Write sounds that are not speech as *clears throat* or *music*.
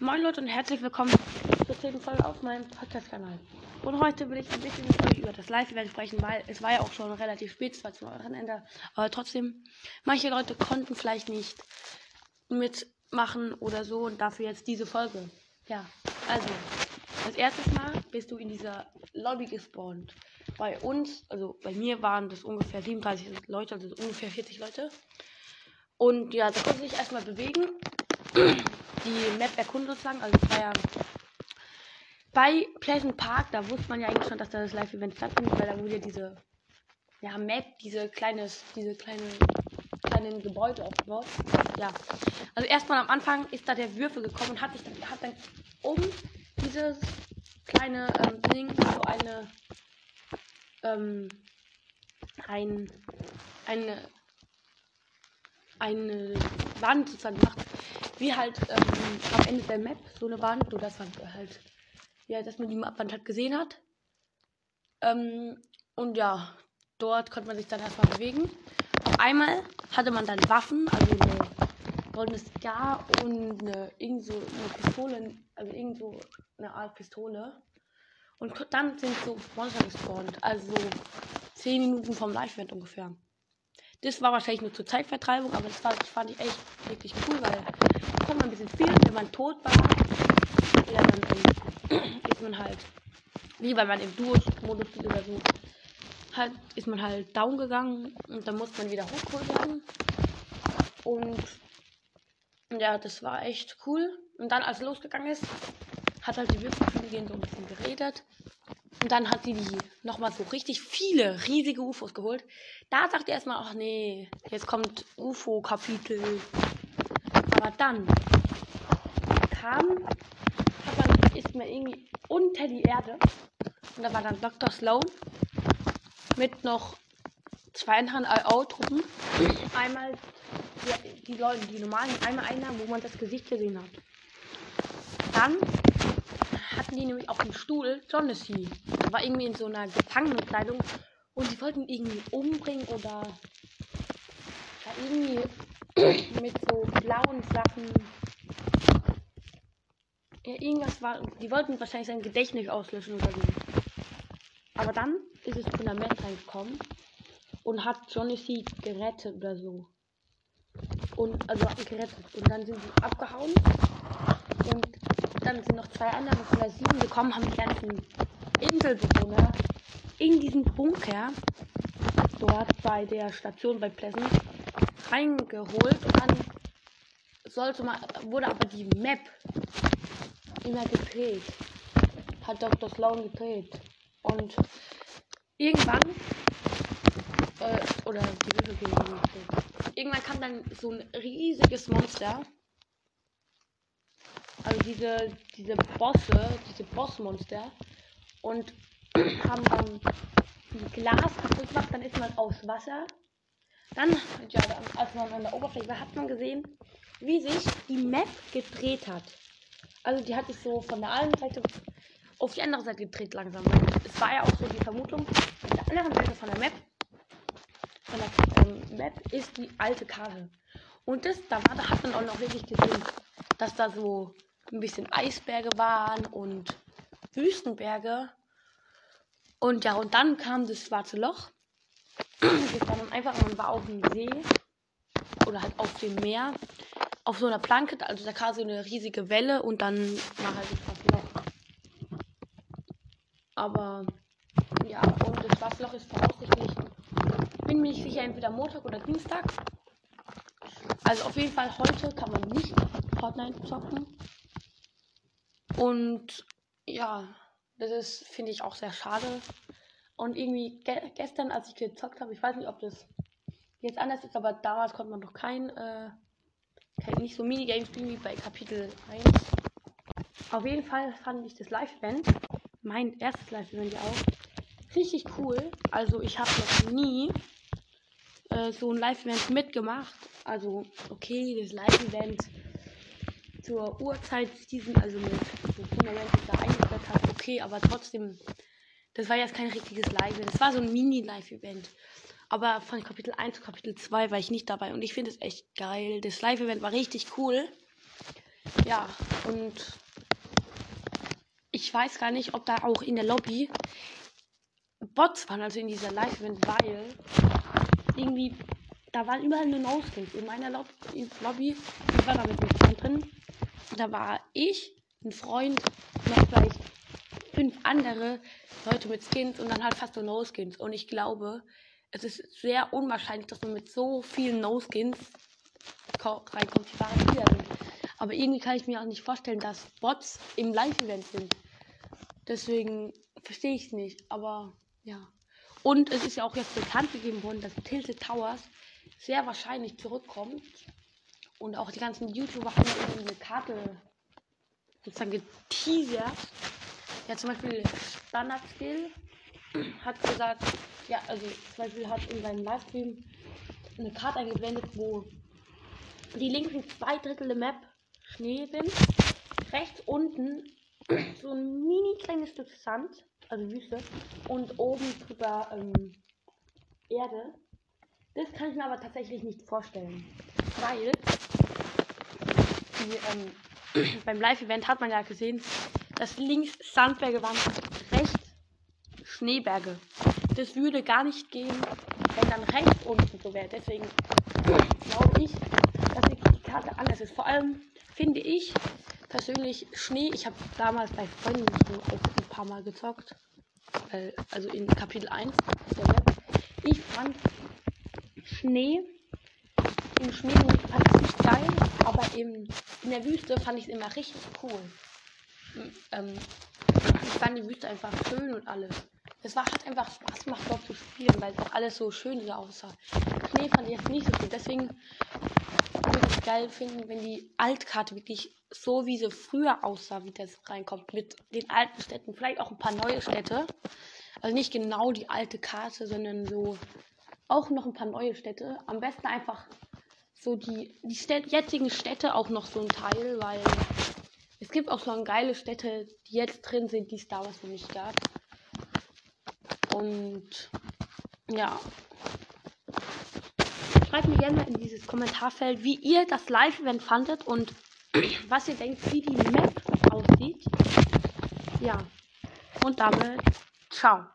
Moin Leute und herzlich willkommen zur zehnten Folge auf meinem Podcast-Kanal. Und heute will ich ein bisschen mit euch über das Live-Event sprechen, weil es war ja auch schon relativ spät, es war zum Wochenende, aber trotzdem, manche Leute konnten vielleicht nicht mitmachen oder so und dafür jetzt diese Folge. Ja, also, als erstes Mal bist du in dieser Lobby gespawnt. Bei uns, also bei mir waren das ungefähr 37 Leute, also ungefähr 40 Leute. Und ja, da konnte sich erstmal bewegen die Map erkunden sozusagen. Also es war ja bei Pleasant Park, da wusste man ja eigentlich schon, dass da das Live-Event stattfindet, weil da wurde ja diese ja, Map, diese kleines, diese kleine kleinen Gebäude aufgebaut. Ja. Also erstmal am Anfang ist da der Würfel gekommen und hat sich dann, hat dann um dieses kleine ähm, Ding so eine ähm, ein, eine eine Wand sozusagen gemacht wie halt ähm, am Ende der Map so eine Wand, oder dass man halt, ja, dass man die Wand halt gesehen hat. Ähm, und ja, dort konnte man sich dann erstmal bewegen. Auf einmal hatte man dann Waffen, also eine goldene Scar und eine, irgend so eine Pistole, also irgend so eine Art Pistole. Und dann sind so Monster gespawnt, also 10 Minuten vom Live-Event ungefähr. Das war wahrscheinlich nur zur Zeitvertreibung, aber das, war, das fand ich echt wirklich cool, weil da konnte man ein bisschen spielen. Wenn man tot war, ja, dann ähm, *clears throat* ist man halt, wie weil man im Duo-Modus spielt oder so, halt, ist man halt down gegangen und dann musste man wieder hochgeholt werden. Und ja, das war echt cool. Und dann, als es losgegangen ist, hat halt die Würfelkönigin so ein bisschen geredet. Und dann hat sie die nochmal so richtig viele riesige UFOs geholt. Da sagt er erstmal, ach nee, jetzt kommt UFO-Kapitel. Aber dann kam, man, ist man irgendwie unter die Erde. Und da war dann Dr. Sloan mit noch zwei anderen IO-Truppen. Einmal die, die Leute, die normalen, einmal einer, wo man das Gesicht gesehen hat. Dann hatten die nämlich auf dem Stuhl Jonassy. Der war irgendwie in so einer Gefangenenkleidung und die wollten ihn irgendwie umbringen oder ja, irgendwie *clears throat* mit so blauen Sachen. Ja, irgendwas war. Die wollten wahrscheinlich sein Gedächtnis auslöschen oder so. Aber dann ist das Fundament reingekommen und hat Johnny C. gerettet oder so. Und also hat ihn gerettet. Und dann sind sie abgehauen. Und dann sind noch zwei andere von der 7 gekommen, haben die ganzen Inselbewohner in diesen Bunker dort bei der Station bei Pleasant reingeholt und dann sollte man, wurde aber die Map immer gedreht. Hat Dr. Sloan gedreht. Und irgendwann, äh, oder die Irgendwann kam dann so ein riesiges Monster also diese, diese Bosse, diese Bossmonster und haben dann Glas kaputt gemacht, dann ist man aus Wasser. Dann, ja, als man an der Oberfläche war, hat man gesehen, wie sich die Map gedreht hat. Also die hat sich so von der einen Seite auf die andere Seite gedreht langsam. Es war ja auch so die Vermutung, auf der anderen Seite von der Map, von der ähm, Map ist die alte Karte. Und das, da war, da hat man auch noch wirklich gesehen, dass da so ein bisschen Eisberge waren und Wüstenberge. Und ja, und dann kam das schwarze Loch. Das war dann einfach, man war auf dem See oder halt auf dem Meer, auf so einer Planke, also da kam so eine riesige Welle und dann war halt das schwarze Loch. Aber ja, und das schwarze Loch ist voraussichtlich, bin mir nicht sicher, entweder Montag oder Dienstag. Also auf jeden Fall heute kann man nicht Fortnite zocken. Und ja, das ist, finde ich, auch sehr schade. Und irgendwie ge gestern, als ich gezockt habe, ich weiß nicht, ob das jetzt anders ist, aber damals konnte man noch kein, äh, kein nicht so Minigames spielen wie bei Kapitel 1. Auf jeden Fall fand ich das Live-Event, mein erstes Live-Event ja auch, richtig cool. Also ich habe noch nie äh, so ein Live-Event mitgemacht. Also okay, das Live-Event zur Uhrzeit diesen, also mit Fundament da eingestellt habe, okay, aber trotzdem, das war jetzt kein richtiges Live, das war so ein Mini-Live-Event. Aber von Kapitel 1 zu Kapitel 2 war ich nicht dabei und ich finde es echt geil. Das Live-Event war richtig cool. Ja, und ich weiß gar nicht, ob da auch in der Lobby Bots waren, also in dieser Live-Event, weil irgendwie, da waren überall nur No-Skins. In meiner Lob Lobby, ich war da mit Freund drin, da war ich, ein Freund, noch vielleicht fünf andere Leute mit Skins und dann halt fast nur No-Skins. Und ich glaube, es ist sehr unwahrscheinlich, dass man mit so vielen No-Skins reinkommt, die Spieler sind. Aber irgendwie kann ich mir auch nicht vorstellen, dass Bots im Live-Event sind. Deswegen verstehe ich es nicht. Aber ja. Und es ist ja auch jetzt bekannt gegeben worden, dass Tilted Towers sehr wahrscheinlich zurückkommt. Und auch die ganzen YouTuber haben ja eine Karte sozusagen geteasert. Ja, zum Beispiel Standard Skill hat gesagt, ja, also zum Beispiel hat in seinem Livestream eine Karte eingeblendet, wo die linken zwei Drittel der Map Schnee sind. Rechts unten so ein mini kleines Stück Sand, also Wüste, und oben drüber ähm, Erde. Das kann ich mir aber tatsächlich nicht vorstellen, weil die, ähm, *clears throat* beim Live-Event hat man ja gesehen, dass links Sandberge waren, rechts Schneeberge. Das würde gar nicht gehen, wenn dann rechts unten so wäre. Deswegen glaube ich, dass die Karte anders ist. Vor allem finde ich persönlich Schnee. Ich habe damals bei Freunden ein paar Mal gezockt. Also in Kapitel 1 der Map. Ich fand Schnee im Schnee fand ich nicht geil, aber im, in der Wüste fand ich es immer richtig cool. Ähm, ich fand die Wüste einfach schön und alles. Es war, hat einfach Spaß gemacht, dort zu spielen, weil es auch alles so schön aussah. Schnee fand ich jetzt nicht so gut. Deswegen würde ich es geil finden, wenn die Altkarte wirklich so wie sie früher aussah, wie das reinkommt. Mit den alten Städten, vielleicht auch ein paar neue Städte. Also nicht genau die alte Karte, sondern so auch noch ein paar neue Städte. Am besten einfach so die, die Städ jetzigen Städte auch noch so ein Teil, weil es gibt auch so geile Städte, die jetzt drin sind, die es damals noch nicht gab. Und ja. Schreibt mir gerne in dieses Kommentarfeld, wie ihr das Live-Event fandet und *clears throat* was ihr denkt, wie die Map aussieht. Ja. Und damit, ciao.